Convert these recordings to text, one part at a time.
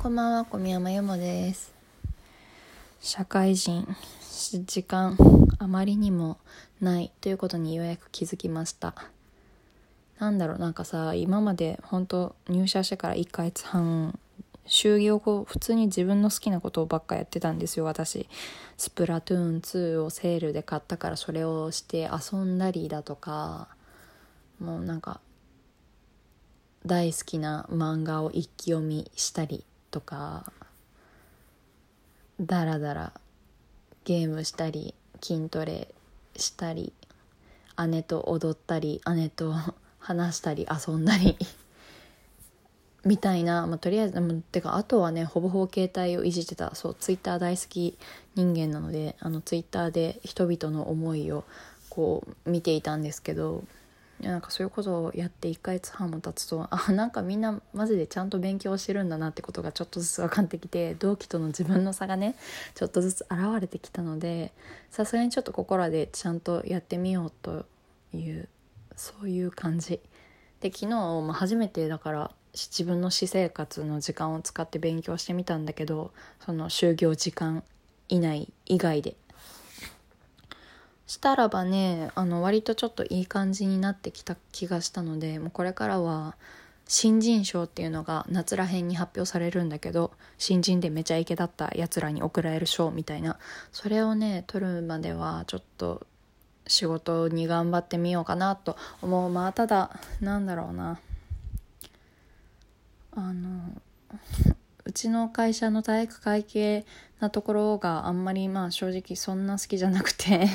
こんばんは、小宮山由もです。社会人、時間あまりにもないということにようやく気づきました。なんだろう、なんかさ、今まで本当入社してから1ヶ月半、就業後、普通に自分の好きなことばっかやってたんですよ、私。スプラトゥーン2をセールで買ったからそれをして遊んだりだとか、もうなんか、大好きな漫画を一気読みしたりとかだらだらゲームしたり筋トレしたり姉と踊ったり姉と話したり遊んだりみたいな、まあ、とりあえずてかあとはねほぼほぼ携帯をいじってた。そうツイッター大好き人間なのであのツイッターで人々の思いをこう見ていたんですけどいやなんかそういうことをやって1ヶ月半も経つとあなんかみんなマジでちゃんと勉強してるんだなってことがちょっとずつ分かってきて同期との自分の差がねちょっとずつ現れてきたのでさすがにちょっとここらでちゃんとやってみようというそういう感じ。で昨日、まあ、初めてだから自分の私生活の時間を使って勉強してみたんだけどその就業時間以内以外で。したらばねあの割とちょっといい感じになってきた気がしたのでもうこれからは新人賞っていうのが夏らへんに発表されるんだけど新人でめちゃイケだったやつらに贈られる賞みたいなそれをね取るまではちょっと仕事に頑張ってみようかなと思う。まあただなんだろうな。あのうちの会社の体育会系なところがあんまりまあ正直そんな好きじゃなくて。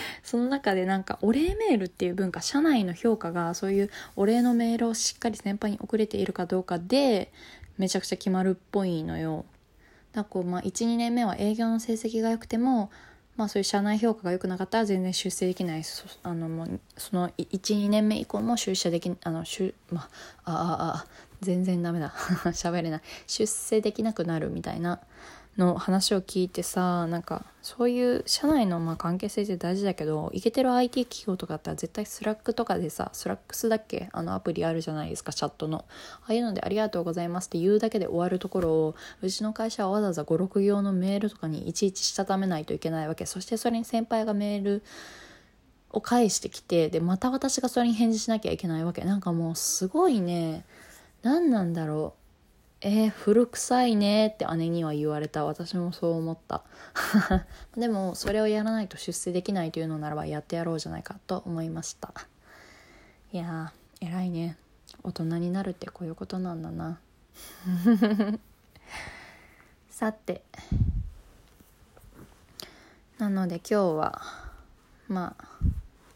その中でなんかお礼メールっていう文化社内の評価がそういうお礼のメールをしっかり先輩に送れているかどうかでめちゃくちゃ決まるっぽいのよ。だからこうまあ12年目は営業の成績が良くてもまあそういう社内評価が良くなかったら全然出世できないそあのもうその12年目以降も出社できあの出まああああ全然ダメだ。喋れない。出世できなくなるみたいな。の話を聞いてさなんかそういう社内のまあ関係性って大事だけどイケてる IT 企業とかだったら絶対 Slack とかでさ Slacks だっけ？あのアプリあるじゃないですかチャットの。ああいうので「ありがとうございます」って言うだけで終わるところをうちの会社はわざわざ56行のメールとかにいちいちしたためないといけないわけ。そしてそれに先輩がメールを返してきてでまた私がそれに返事しなきゃいけないわけ。なんかもうすごいね何なんだろう。えー、古臭いねって姉には言われた。私もそう思った。でもそれをやらないと出世できないというのならばやってやろうじゃないかと思いました。いやー偉いね。大人になるってこういうことなんだな。さて。なので今日はまあ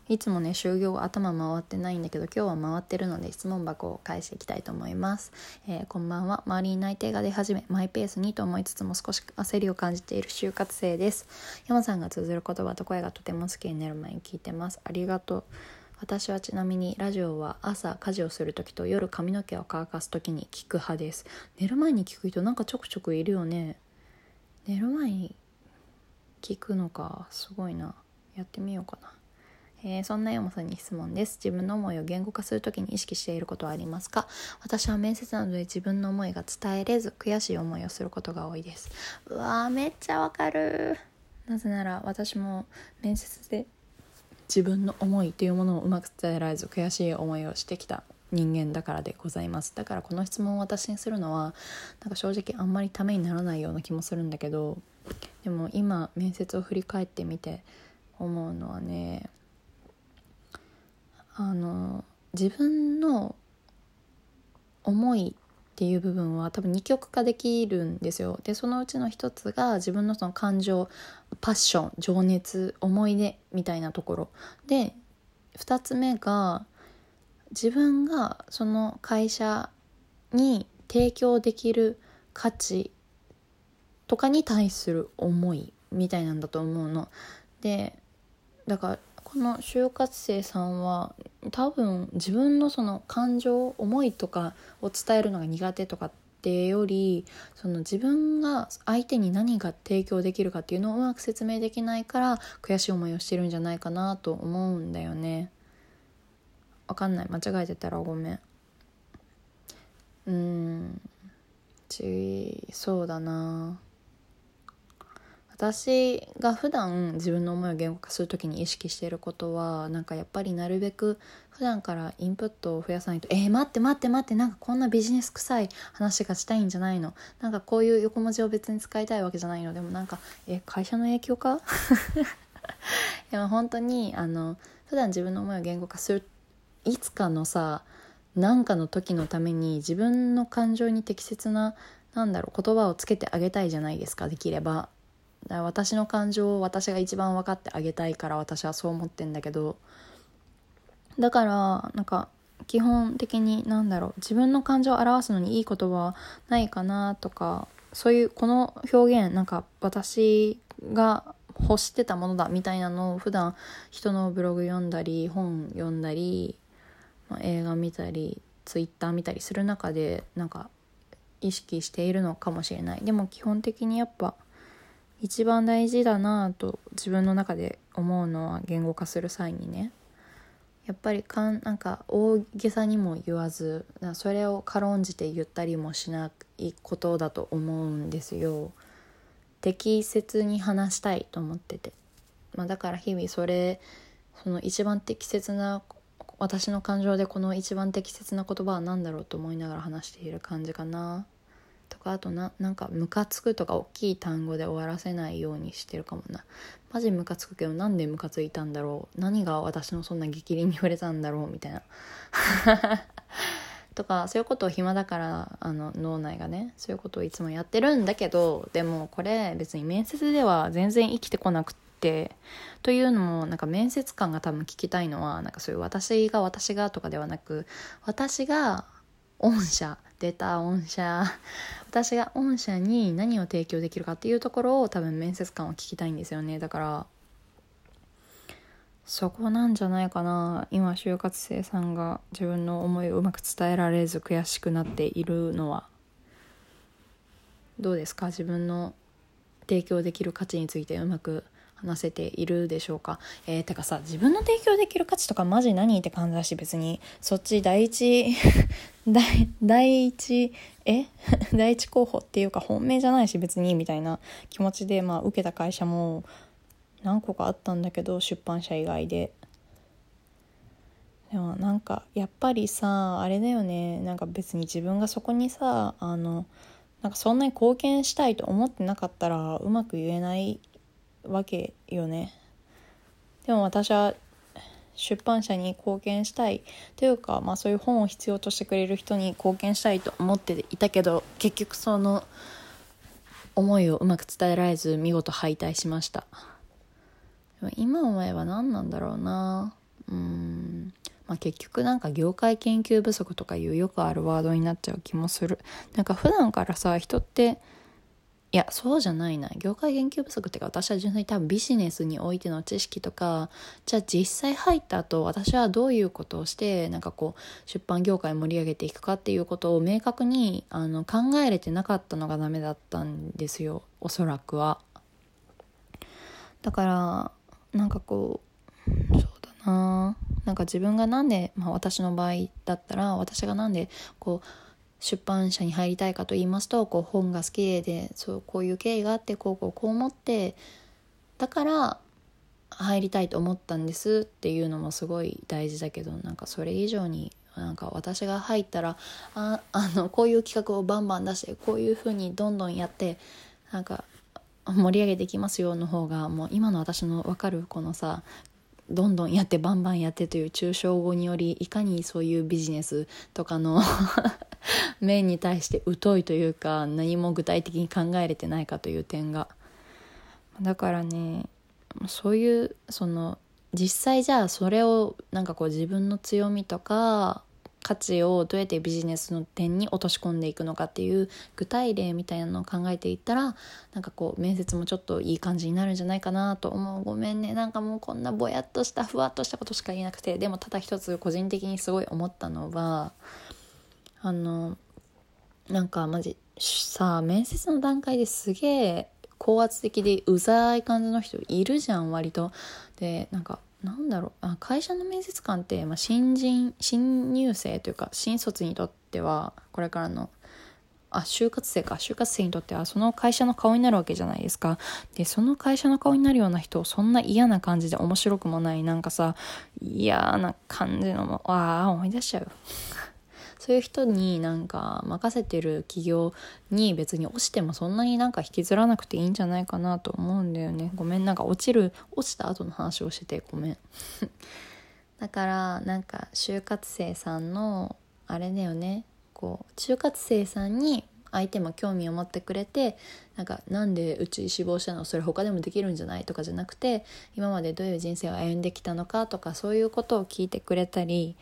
いつもね就業頭回ってないんだけど今日は回ってるので質問箱を返していきたいと思います、えーこんばんは。周りに内定が出始めマイペースにと思いつつも少し焦りを感じている就活生です。山さんが綴る言葉と声がとても好きになる前に聞いてます。ありがとう。私はちなみにラジオは朝家事をする時と夜髪の毛を乾かす時に聞く派です。寝る前に聞く人なんかちょくちょくいるよね。寝る前に聞くのかすごいな。やってみようかな。えーそんな山さんに質問です。自分の思いを言語化するときに意識していることはありますか？私は面接などで自分の思いが伝えれず悔しい思いをすることが多いです。うわーめっちゃわかる。なぜなら私も面接で自分の思いというものをうまく伝えられず悔しい思いをしてきた人間だからでございます。だからこの質問を私にするのはなんか正直あんまりためにならないような気もするんだけどでも今面接を振り返ってみて思うのはねあの自分の思いっていう部分は多分二極化できるんですよでそのうちの一つが自分のその感情パッション情熱思い出みたいなところで二つ目が自分がその会社に提供できる価値とかに対する思いみたいなんだと思うの。でだからこの就活生さんは多分自分のその感情思いとかを伝えるのが苦手とかってよりその自分が相手に何が提供できるかっていうのをうまく説明できないから悔しい思いをしてるんじゃないかなと思うんだよね。わかんない間違えてたらごめん。うーんちそうだな私が普段自分の思いを言語化する時に意識していることはなんかやっぱりなるべく普段からインプットを増やさないと「えー、待って待って待ってなんかこんなビジネス臭い話がしたいんじゃないの。なんかこういう横文字を別に使いたいわけじゃないの。でもなんかえ会社の影響か? 」でも本当にあの普段自分の思いを言語化するいつかのさ何かの時のために自分の感情に適切ななんだろう言葉をつけてあげたいじゃないですかできれば。だから私の感情を私が一番分かってあげたいから私はそう思ってんだけどだからなんか基本的になんだろう自分の感情を表すのにいい言葉はないかなとかそういうこの表現なんか私が欲してたものだみたいなのを普段人のブログ読んだり本読んだり、まあ、映画見たりツイッター見たりする中でなんか意識しているのかもしれない。でも基本的にやっぱ一番大事だなと自分の中で思うのは言語化する際にねやっぱりかんなんか大げさにも言わずそれを軽んじて言ったりもしないことだと思うんですよ。適切に話したいと思ってて、まあ、だから日々それその一番適切な私の感情でこの一番適切な言葉は何だろうと思いながら話している感じかな。かあとななんかムカつくとか大きい単語で終わらせないようにしてるかもな。マジムカつくけどなんでムカついたんだろう？何が私のそんな激鱗に触れたんだろう？みたいな。とかそういうことを暇だからあの脳内がねそういうことをいつもやってるんだけどでもこれ別に面接では全然生きてこなくってというのもなんか面接官が多分聞きたいのはなんかそういう私が私がとかではなく私が御社出た御社。私が御社に何を提供できるかっていうところを多分面接官は聞きたいんですよね。だからそこなんじゃないかな。今就活生さんが自分の思いをうまく伝えられず悔しくなっているのは。どうですか？自分の提供できる価値についてうまく話せているでしょうか？えー、てかさ自分の提供できる価値とかマジ何？って感じだし別にそっち第一 第第一え？第一候補っていうか本命じゃないし別にみたいな気持ちでまあ受けた会社も何個かあったんだけど出版社以外で。でもなんかやっぱりさあれだよね。なんか別に自分がそこにさあのなんかそんなに貢献したいと思ってなかったらうまく言えないわけよね。でも私は出版社に貢献したいというか、まあ、そういう本を必要としてくれる人に貢献したいと思っていたけど結局その思いをうまく伝えられず見事敗退しました。今思えば何なんだろうな。うん。まあ、結局なんか業界研究不足とかいうよくあるワードになっちゃう気もする。なんか普段からさ人っていやそうじゃないな。業界研究不足っていうか私は純粋に多分ビジネスにおいての知識とかじゃあ実際入った後私はどういうことをしてなんかこう出版業界盛り上げていくかっていうことを明確にあの考えれてなかったのがダメだったんですよ。おそらくは。だからなんかこうそうだな。なんか自分がなんで、まあ、私の場合だったら私がなんでこう出版社に入りたいかと言いますとこう本が好きでそうこういう経緯があってこうこうこう思ってだから入りたいと思ったんですっていうのもすごい大事だけどなんかそれ以上になんか私が入ったらああのこういう企画をバンバン出してこういうふうにどんどんやってなんか盛り上げていきますよの方がもう今の私の分かるこのさどんどんやってバンバンやってという抽象語によりいかにそういうビジネスとかの 面に対して疎いというか何も具体的に考えれてないかという点が。だからねそういうその実際じゃあそれをなんかこう自分の強みとか価値をどうやってビジネスの点に落とし込んでいくのかっていう具体例みたいなのを考えていったらなんかこう面接もちょっといい感じになるんじゃないかなと思うごめんねなんかもうこんなぼやっとしたふわっとしたことしか言えなくてでもただ一つ個人的にすごい思ったのはあのなんかマジさあ面接の段階ですげえ高圧的でうざい感じの人いるじゃん割と。でなんかなんだろうあ会社の面接官って、まあ、新人新入生というか新卒にとってはこれからのあ就活生か就活生にとってはその会社の顔になるわけじゃないですか。でその会社の顔になるような人をそんな嫌な感じで面白くもないなんかさ嫌な感じのもああ思い出しちゃう。そういう人になんか任せてる企業に別に落ちてもそんなになんか引きずらなくていいんじゃないかなと思うんだよね。ごめん。なんか落ちる落ちた後の話をしててごめん。だからなんか就活生さんのあれだよね。こう就活生さんに相手も興味を持ってくれてなんかなんでうち志望したの？それ他でもできるんじゃない？とかじゃなくて今までどういう人生を歩んできたのか？とかそういうことを聞いてくれたり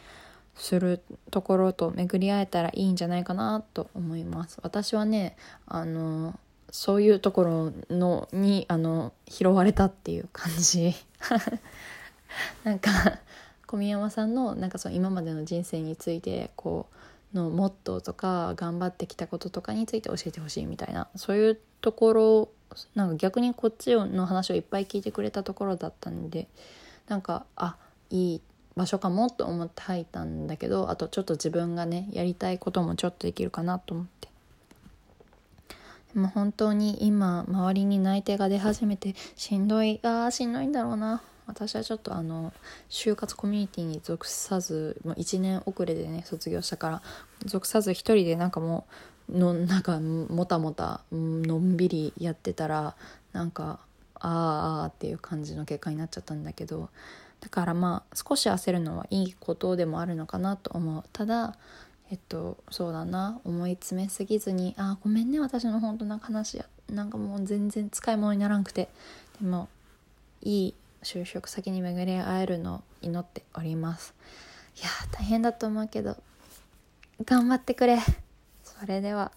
するところと巡り合えたらいいんじゃないかなと思います。私はねあのそういうところのにあの拾われたっていう感じ。なんか小宮山さんのなんかその今までの人生についてこうのモットーとか頑張ってきたこととかについて教えてほしいみたいな。そういうところなんか逆にこっちの話をいっぱい聞いてくれたところだったんでなんかあいい場所かもと思って入ったんだけどあとちょっと自分がねやりたいこともちょっとできるかなと思って。でも本当に今周りに内定が出始めてしんどい。あーしんどいんだろうな。私はちょっとあの就活コミュニティに属さず1年遅れでね卒業したから属さず一人でなんかもうのなんかもたもたのんびりやってたらなんかあーあーっていう感じの結果になっちゃったんだけどだからまあ少し焦るのはいいことでもあるのかなと思う。ただえっとそうだな。思い詰めすぎずにあごめんね。私の本当な話やなんかもう全然使い物にならんくて。でもいい就職先に巡り会えるのを祈っております。いや大変だと思うけど頑張ってくれ。それでは。